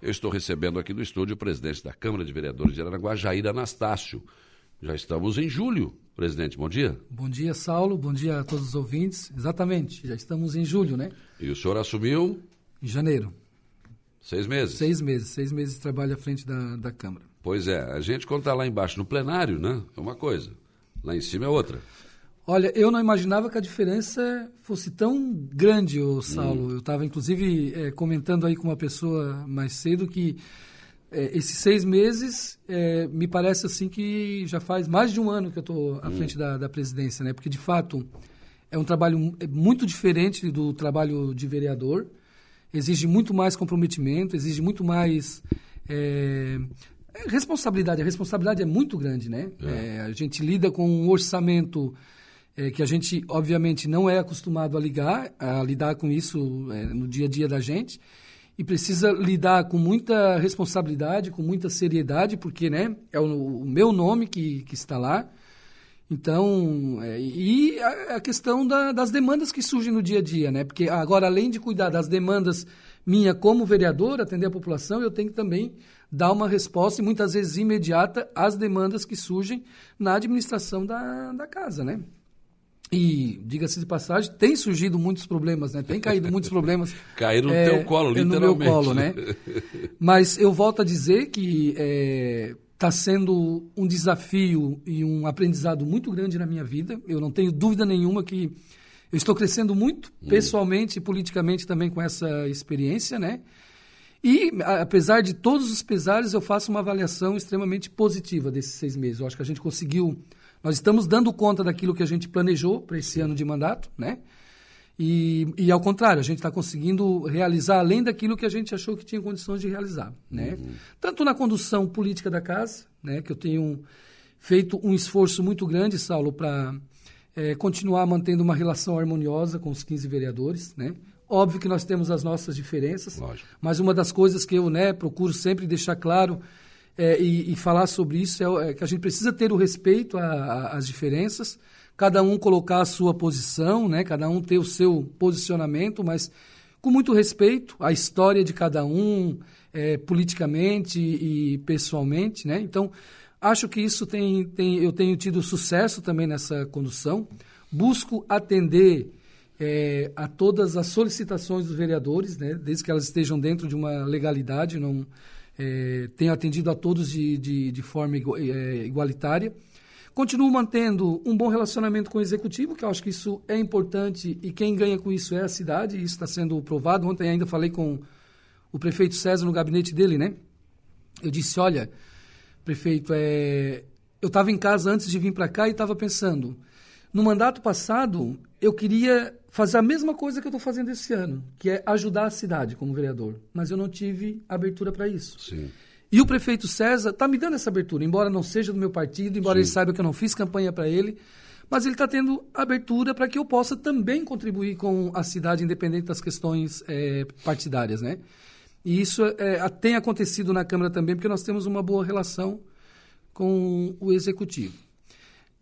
Eu estou recebendo aqui no estúdio o presidente da Câmara de Vereadores de Aranaguá, Jair Anastácio. Já estamos em julho. Presidente, bom dia. Bom dia, Saulo. Bom dia a todos os ouvintes. Exatamente, já estamos em julho, né? E o senhor assumiu? Em janeiro. Seis meses? Seis meses. Seis meses de trabalho à frente da, da Câmara. Pois é. A gente, quando está lá embaixo no plenário, né? É uma coisa. Lá em cima é outra. Olha, eu não imaginava que a diferença fosse tão grande, ô Saulo. Hum. Eu estava, inclusive, é, comentando aí com uma pessoa mais cedo que é, esses seis meses é, me parece assim que já faz mais de um ano que eu estou à hum. frente da, da, presidência, né? Porque de fato é um trabalho é muito diferente do trabalho de vereador, exige muito mais comprometimento, exige muito mais responsabilidade. A responsabilidade é muito grande, né? É. a gente lida com um orçamento que a gente obviamente não é acostumado a ligar, a lidar com isso no dia a dia da gente e precisa lidar com muita responsabilidade, com muita seriedade, porque né, é o, o meu nome que, que está lá. Então, é, e a, a questão da, das demandas que surgem no dia a dia, né? Porque agora, além de cuidar das demandas minha como vereador, atender a população, eu tenho que também dar uma resposta, e muitas vezes imediata, às demandas que surgem na administração da, da casa, né? E, diga-se de passagem, tem surgido muitos problemas, né? Tem caído muitos problemas. Caíram no é, teu colo, literalmente. No meu colo, né? Mas eu volto a dizer que está é, tá sendo um desafio e um aprendizado muito grande na minha vida. Eu não tenho dúvida nenhuma que eu estou crescendo muito, hum. pessoalmente e politicamente também com essa experiência, né? E, apesar de todos os pesares, eu faço uma avaliação extremamente positiva desses seis meses. Eu acho que a gente conseguiu nós estamos dando conta daquilo que a gente planejou para esse ano de mandato, né? E, e ao contrário, a gente está conseguindo realizar além daquilo que a gente achou que tinha condições de realizar, né? Uhum. Tanto na condução política da casa, né? Que eu tenho feito um esforço muito grande, Saulo, para é, continuar mantendo uma relação harmoniosa com os 15 vereadores, né? Óbvio que nós temos as nossas diferenças, Lógico. mas uma das coisas que eu né, procuro sempre deixar claro é, e, e, falar sobre isso é, é, que a gente precisa ter o respeito às diferenças, cada um colocar a sua posição, né? cada um ter o seu posicionamento, mas com muito respeito à história de cada um, é, politicamente e pessoalmente. Né? Então, acho que isso tem, tem, eu tenho tido sucesso também nessa condução. Busco atender é, a todas as solicitações dos vereadores, né? desde que elas estejam dentro de uma legalidade, não é, tenho atendido a todos de, de, de forma é, igualitária. Continuo mantendo um bom relacionamento com o executivo, que eu acho que isso é importante e quem ganha com isso é a cidade, e isso está sendo provado. Ontem ainda falei com o prefeito César no gabinete dele, né? Eu disse: olha, prefeito, é... eu estava em casa antes de vir para cá e estava pensando, no mandato passado, eu queria fazer a mesma coisa que eu estou fazendo esse ano, que é ajudar a cidade como vereador. Mas eu não tive abertura para isso. Sim. E o prefeito César está me dando essa abertura, embora não seja do meu partido, embora Sim. ele saiba que eu não fiz campanha para ele, mas ele está tendo abertura para que eu possa também contribuir com a cidade, independente das questões é, partidárias, né? E isso é, tem acontecido na Câmara também, porque nós temos uma boa relação com o Executivo.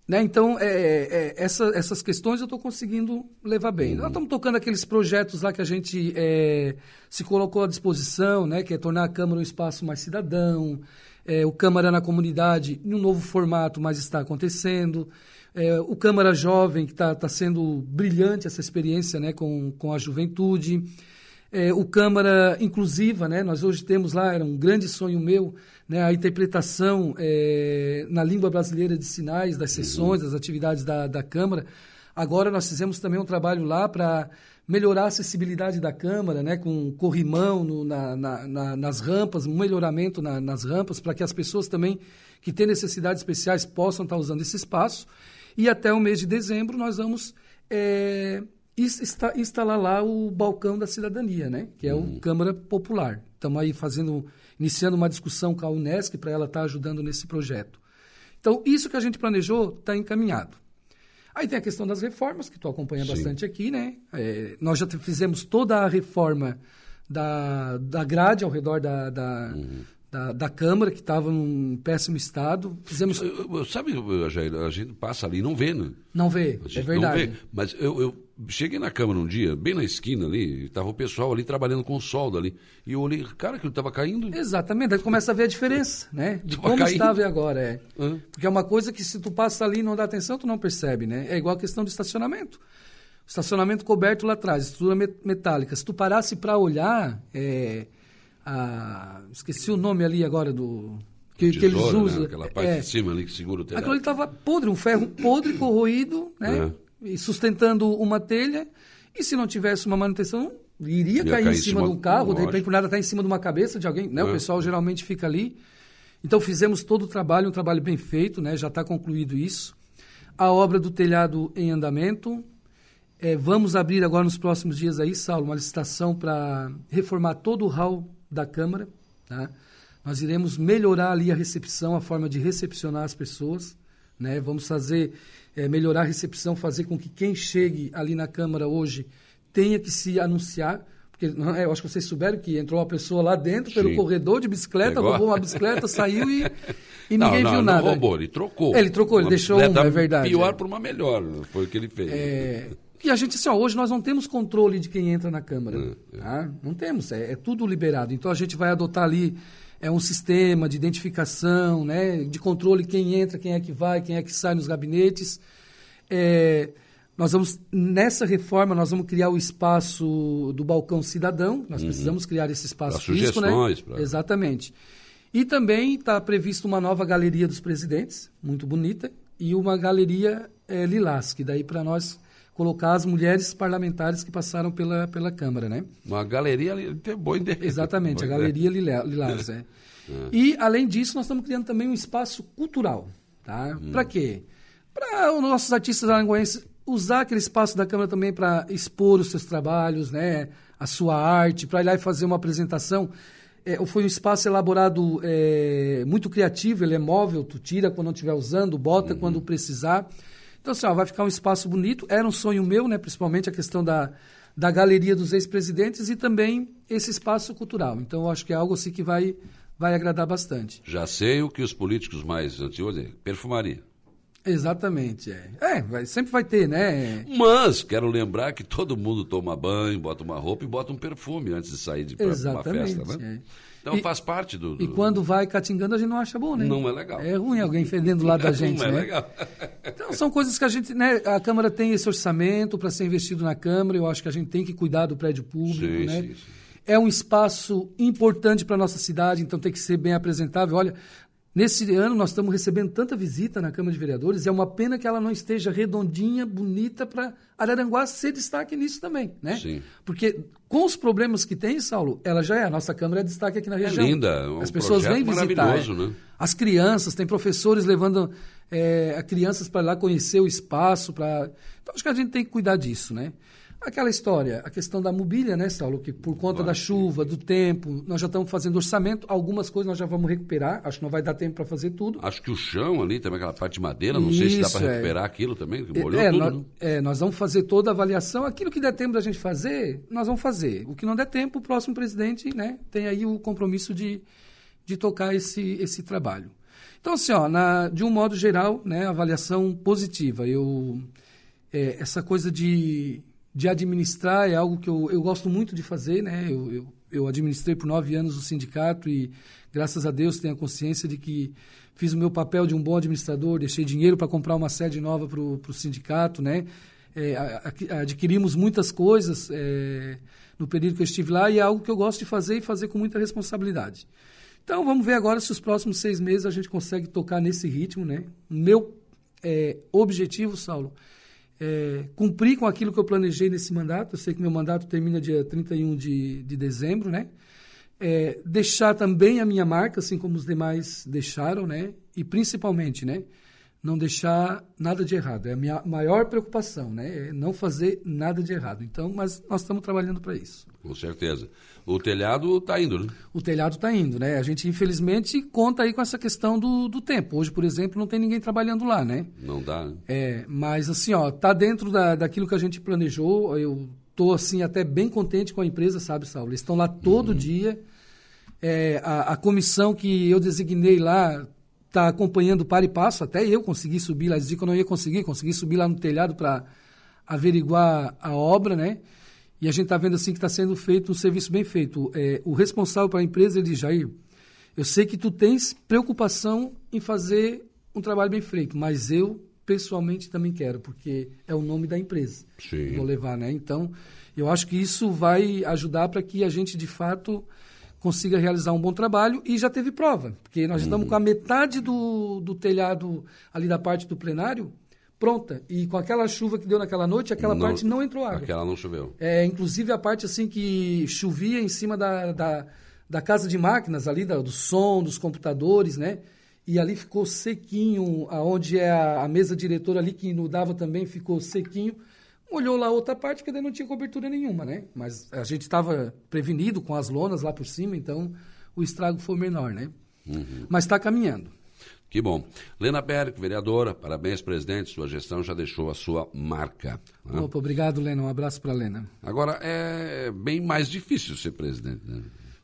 Né? Então, é, é, essa, essas questões eu estou conseguindo levar bem. Uhum. Nós estamos tocando aqueles projetos lá que a gente é, se colocou à disposição, né? que é tornar a Câmara um espaço mais cidadão, é, o Câmara na comunidade em um novo formato, mas está acontecendo. É, o Câmara Jovem, que está tá sendo brilhante essa experiência né? com, com a juventude. É, o Câmara Inclusiva, né? nós hoje temos lá, era um grande sonho meu, né, a interpretação é, na língua brasileira de sinais das sessões, das atividades da, da Câmara. Agora nós fizemos também um trabalho lá para melhorar a acessibilidade da Câmara, né, com corrimão no, na, na, na, nas rampas, um melhoramento nas rampas, para que as pessoas também que têm necessidades especiais possam estar usando esse espaço. E até o mês de dezembro nós vamos é, instalar lá o balcão da cidadania, né, que é o uhum. Câmara Popular. Estamos aí fazendo iniciando uma discussão com a Unesc para ela estar tá ajudando nesse projeto. Então, isso que a gente planejou está encaminhado. Aí tem a questão das reformas, que tu acompanha Sim. bastante aqui, né? É, nós já fizemos toda a reforma da, da grade ao redor da, da, uhum. da, da, Câmara, que estava em péssimo estado. Fizemos... Sabe, Jair, a gente passa ali e não vê, né? Não vê, é verdade. Vê, mas eu, eu cheguei na Câmara um dia, bem na esquina ali, estava o pessoal ali trabalhando com solda ali. E eu olhei, cara, aquilo estava caindo. Exatamente, aí começa a ver a diferença, né? De Tava como caindo. estava e agora, é. Hã? Porque é uma coisa que se tu passa ali e não dá atenção, tu não percebe, né? É igual a questão do estacionamento. Estacionamento coberto lá atrás, estrutura met- metálica. Se tu parasse para olhar, é, a- esqueci o nome ali agora do... Que, que eles né? usam. Aquela parte é, de cima ali que segura o telhado. Aquilo ali estava podre, um ferro podre, corroído, né? E sustentando uma telha. E se não tivesse uma manutenção, iria cair, em cima de um carro, de lógico. repente por nada está em cima de uma cabeça de alguém, né? O É. pessoal geralmente fica ali. Então fizemos todo o trabalho, um trabalho bem feito, né? Já está concluído isso. A obra do telhado em andamento. É, vamos abrir agora nos próximos dias aí, Saulo, uma licitação para reformar todo o hall da Câmara. Tá? Nós iremos melhorar ali a recepção, a forma de recepcionar as pessoas. Né? Vamos fazer, é, melhorar a recepção, fazer com que quem chegue ali na Câmara hoje tenha que se anunciar. Porque não é, eu acho que vocês souberam que entrou uma pessoa lá dentro pelo Sim. corredor de bicicleta, Pegou? roubou uma bicicleta, saiu e, e não, ninguém não, viu não nada. roubou, ele trocou. É, ele trocou, ele Uma deixou uma, é verdade, Pior é. por uma melhor, foi o que ele fez. É, e a gente, assim, ó, hoje nós não temos controle de quem entra na Câmara. É, tá? Não temos, é, é tudo liberado. Então a gente vai adotar ali é, um sistema de identificação, né, de controle quem entra, quem é que vai, quem é que sai nos gabinetes. É, nós vamos, nessa reforma, nós vamos criar o espaço do balcão cidadão. Nós precisamos criar esse espaço Uhum. Pra físico, né? sugestões, pra- Exatamente. E também está previsto uma nova galeria dos presidentes, muito bonita, e uma galeria eh, lilás, que daí para nós colocar as mulheres parlamentares que passaram pela, pela Câmara, né? Uma galeria boa ideia. Exatamente, a Boa ideia. Galeria Lila- Lilás. É. E, além disso, nós estamos criando também um espaço cultural. Tá? Para quê? Para os nossos artistas aranguenses usar aquele espaço da Câmara também para expor os seus trabalhos, né? a sua arte, para ir lá e fazer uma apresentação. É, foi um espaço elaborado é, muito criativo, ele é móvel, tu tira quando não estiver usando, bota quando precisar. Então, assim, ó, vai ficar um espaço bonito. Era um sonho meu, né? principalmente a questão da, da galeria dos ex-presidentes e também esse espaço cultural. Então, eu acho que é algo assim que vai, vai agradar bastante. Já sei o que os políticos mais antigos perfumaria. Exatamente, é. É, vai- sempre vai ter, né? Mas quero lembrar que todo mundo toma banho, bota uma roupa e bota um perfume antes de sair de pra uma festa, né? é. Então E- faz parte do, do- E quando vai catingando, a gente não acha bom, né? Não é legal. É ruim alguém fedendo do lado da gente, não é né? legal. Então, são coisas que a gente, né? A Câmara tem esse orçamento para ser investido na Câmara, eu acho que a gente tem que cuidar do prédio público, Sim, né? sim, sim. É um espaço importante para a nossa cidade, então tem que ser bem apresentável. Olha, nesse ano nós estamos recebendo tanta visita na Câmara de Vereadores, e é uma pena que ela não esteja redondinha, bonita, para Araranguá ser destaque nisso também, né? Sim. Porque com os problemas que tem, Saulo, ela já é, a nossa Câmara é destaque aqui na região. linda, é um As pessoas vêm visitar. é. né? As crianças, tem professores levando é, crianças para lá conhecer o espaço. Pra... Então, acho que a gente tem que cuidar disso, né? Aquela história, a questão da mobília, né, Saulo? Que por conta da chuva, do tempo, nós já estamos fazendo orçamento. Algumas coisas nós já vamos recuperar. Acho que não vai dar tempo para fazer tudo. Acho que o chão ali, também aquela parte de madeira, não sei se dá Isso, para é. recuperar aquilo também, que molhou é, tudo. nós, né? é, nós vamos fazer toda a avaliação. Aquilo que der tempo da gente fazer, nós vamos fazer. O que não der tempo, o próximo presidente né, tem aí o compromisso de, de tocar esse, esse trabalho. Então, assim, ó, na, de um modo geral, né, avaliação positiva. Eu, é, essa coisa de, de administrar é algo que eu, eu gosto muito de fazer. Né? Eu, eu, eu administrei por nove anos o sindicato e, graças a Deus, tenho a consciência de que fiz o meu papel de um bom administrador, deixei dinheiro para comprar uma sede nova para o sindicato, né? É, adquirimos muitas coisas é, no período que eu estive lá e é algo que eu gosto de fazer e fazer com muita responsabilidade. Então, vamos ver agora se os próximos seis meses a gente consegue tocar nesse ritmo, né? Meu é, objetivo, Saulo, é cumprir com aquilo que eu planejei nesse mandato. Eu sei que meu mandato termina dia 31 de, de dezembro, né? É, deixar também a minha marca, assim como os demais deixaram, né? E principalmente, né? Não deixar nada de errado. É a minha maior preocupação, né? É não fazer nada de errado. Então, mas nós estamos trabalhando para isso. Com certeza. O telhado está indo, né? O telhado está indo, né? A gente, infelizmente, conta aí com essa questão do, do tempo. Hoje, por exemplo, não tem ninguém trabalhando lá, né? Não dá. né? É, mas assim, ó, tá dentro da, daquilo que a gente planejou. Eu tô assim até bem contente com a empresa, sabe, Saulo? Eles estão lá todo dia. É, a, a comissão que eu designei lá está acompanhando para e passo. Até eu consegui subir lá. Dizia que eu não ia conseguir, consegui subir lá no telhado para averiguar a obra, né? E a gente está vendo assim que está sendo feito um serviço bem feito. É, o responsável para a empresa ele diz, Jair, eu sei que tu tens preocupação em fazer um trabalho bem feito, mas eu pessoalmente também quero, porque é o nome da empresa. Sim. Vou levar, né? Então, eu acho que isso vai ajudar para que a gente de fato consiga realizar um bom trabalho e já teve prova, porque nós uhum. estamos com a metade do, do telhado ali da parte do plenário pronta. E com aquela chuva que deu naquela noite, aquela não, parte não entrou água. Aquela não choveu. É, inclusive a parte assim que chovia em cima da, da, da casa de máquinas ali, da, do som, dos computadores, né? E ali ficou sequinho, aonde é a, a mesa diretora ali que inundava também ficou sequinho. Olhou lá outra parte, porque daí não tinha cobertura nenhuma, né? Mas a gente estava prevenido com as lonas lá por cima, então o estrago foi menor, né? Uhum. Mas está caminhando. Que bom. Lena Périco, vereadora, parabéns, presidente. Sua gestão já deixou a sua marca. Né? Opa, obrigado, Lena. Um abraço para a Lena. Agora, é bem mais difícil ser presidente, né?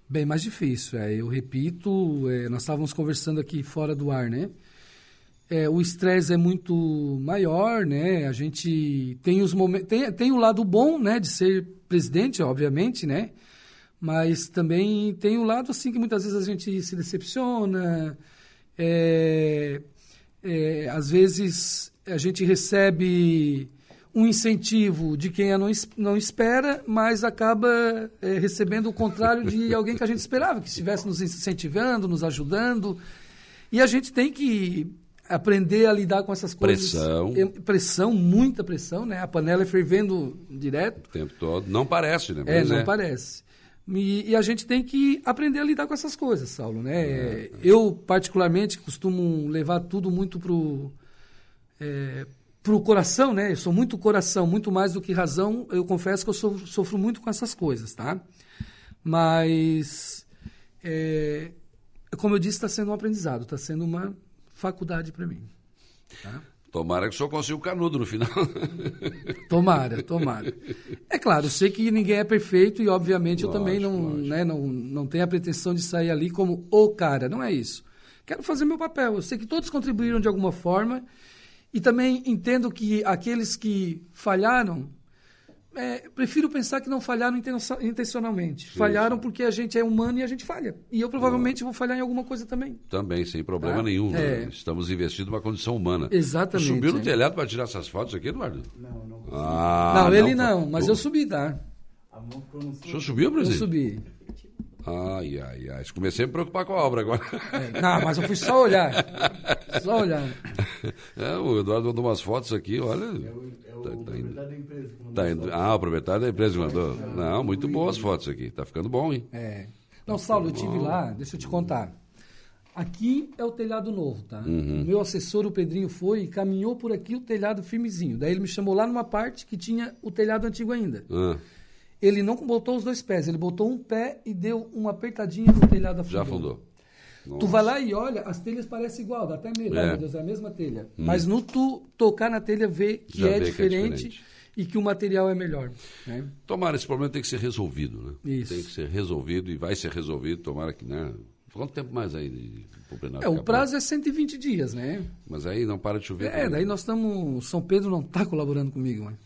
Bem mais difícil. É, eu repito, é, nós estávamos conversando aqui fora do ar, né? É, o estresse é muito maior, né? A gente tem os momentos, tem, tem o lado bom, né, de ser presidente, obviamente, né? Mas também tem o lado assim que muitas vezes a gente se decepciona, é, é, às vezes a gente recebe um incentivo de quem não, não espera, mas acaba é, recebendo o contrário de alguém que a gente esperava, que estivesse nos incentivando, nos ajudando. E a gente tem que aprender a lidar com essas coisas. Pressão. Pressão, muita pressão, né? A panela é fervendo direto. O tempo todo. Não parece, né? É, mas é, não é. parece. E, e, a gente tem que aprender a lidar com essas coisas, Saulo. Né? É, eu, particularmente, costumo levar tudo muito pro, é, pro coração, né? Eu sou muito coração, muito mais do que razão. Eu confesso que eu sofro, sofro muito com essas coisas, tá? Mas, é, como eu disse, está sendo um aprendizado, está sendo uma faculdade para mim. Tá? Tomara que o senhor consiga o canudo no final. tomara, tomara. É claro, eu sei que ninguém é perfeito e, obviamente, lógico, eu também não, né, não, não tenho a pretensão de sair ali como o cara. Não é isso. Quero fazer meu papel. Eu sei que todos contribuíram de alguma forma e também entendo que aqueles que falharam é, prefiro pensar que não falharam intencionalmente. Sim, falharam sim. porque a gente é humano e a gente falha. E eu provavelmente vou falhar em alguma coisa também. Também, sem problema tá? nenhum. Né? É. Estamos investindo numa condição humana. Exatamente. Subiu no é. telhado para tirar essas fotos aqui, Eduardo? Não, não. Ah, não, ele não, não mas eu subi, tá? O senhor subiu, Brasil? Eu subi. Ai, ai, ai. Comecei a me preocupar com a obra agora. É, não, mas eu fui só olhar. Só olhar. É, o Eduardo mandou umas fotos aqui, olha. É o, é o tá, tá proprietário da empresa que mandou. Tá indo, ah, o proprietário da empresa que mandou. Não, muito boas fotos aqui. Tá ficando bom, hein? É. Não, Saulo, eu tive lá, deixa eu te contar. Aqui é o telhado novo, tá? Uhum. O meu assessor, o Pedrinho, foi e caminhou por aqui o telhado firmezinho. Daí ele me chamou lá numa parte que tinha o telhado antigo ainda. Uhum ele não botou os dois pés, ele botou um pé e deu uma apertadinha no telhado afundou. Já afundou. Nossa. Tu vai lá e olha, as telhas parecem igual, dá até medo, é. meu Deus, é a mesma telha. Hum. Mas no tu tocar na telha, vê que, é, vê diferente, que é diferente e que o material é melhor. Né? Tomara, esse problema tem que ser resolvido, né? Isso. Tem que ser resolvido e vai ser resolvido, tomara que, né? Quanto tempo mais aí de, é, o prazo é 120 dias, né? Mas aí não para de chover. É, daí nós estamos. São Pedro não está colaborando comigo, mano.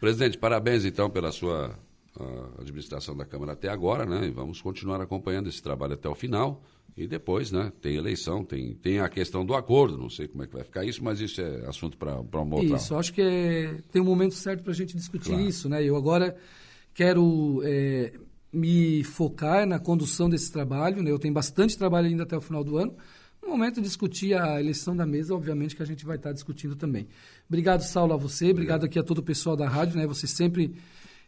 Presidente, parabéns então pela sua a administração da Câmara até agora, né? E vamos continuar acompanhando esse trabalho até o final. E depois, né? Tem eleição, tem, tem a questão do acordo, não sei como é que vai ficar isso, mas isso é assunto para uma outra. Isso, acho que é, tem um momento certo para a gente discutir claro. isso, né? Eu agora quero é, me focar na condução desse trabalho, né? Eu tenho bastante trabalho ainda até o final do ano. No momento de discutir a eleição da mesa, obviamente que a gente vai estar discutindo também. Obrigado, Saulo, a você, obrigado, obrigado aqui a todo o pessoal da rádio, né? Você sempre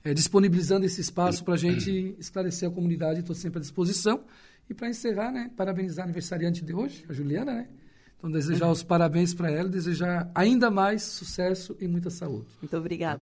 é, disponibilizando esse espaço para a gente esclarecer a comunidade. Estou sempre à disposição. E para encerrar, né, parabenizar a aniversariante de hoje, a Juliana, né? Então, desejar os parabéns para ela, desejar ainda mais sucesso e muita saúde. Muito obrigada.